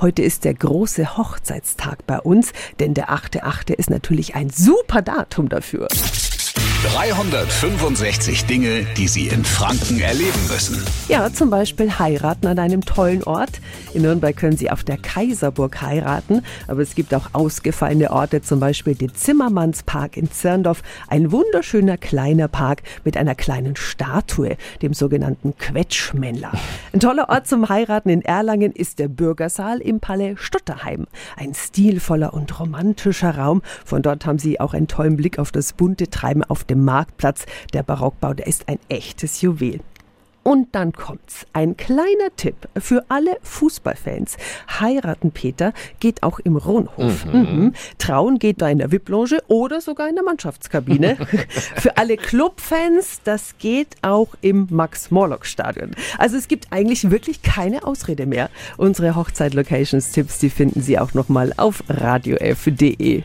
Heute ist der große Hochzeitstag bei uns, denn der 8.8. ist natürlich ein super Datum dafür. 365 Dinge, die Sie in Franken erleben müssen. Ja, zum Beispiel heiraten an einem tollen Ort. In Nürnberg können Sie auf der Kaiserburg heiraten, aber es gibt auch ausgefallene Orte, zum Beispiel den Zimmermannspark in Zirndorf, ein wunderschöner kleiner Park mit einer kleinen Statue, dem sogenannten Quetschmännler. Ein toller Ort zum Heiraten in Erlangen ist der Bürgersaal im Palais Stutterheim. Ein stilvoller und romantischer Raum. Von dort haben Sie auch einen tollen Blick auf das bunte Treiben auf dem Marktplatz. Der Barockbau, der ist ein echtes Juwel. Und dann kommt's. Ein kleiner Tipp für alle Fußballfans. Heiraten, Peter, geht auch im Ronhof. Mhm. Mhm. Trauen geht da in der VIP-Loge oder sogar in der Mannschaftskabine. für alle Clubfans, das geht auch im Max-Morlock-Stadion. Also es gibt eigentlich wirklich keine Ausrede mehr. Unsere Hochzeit-Locations-Tipps, die finden Sie auch nochmal auf radiof.de.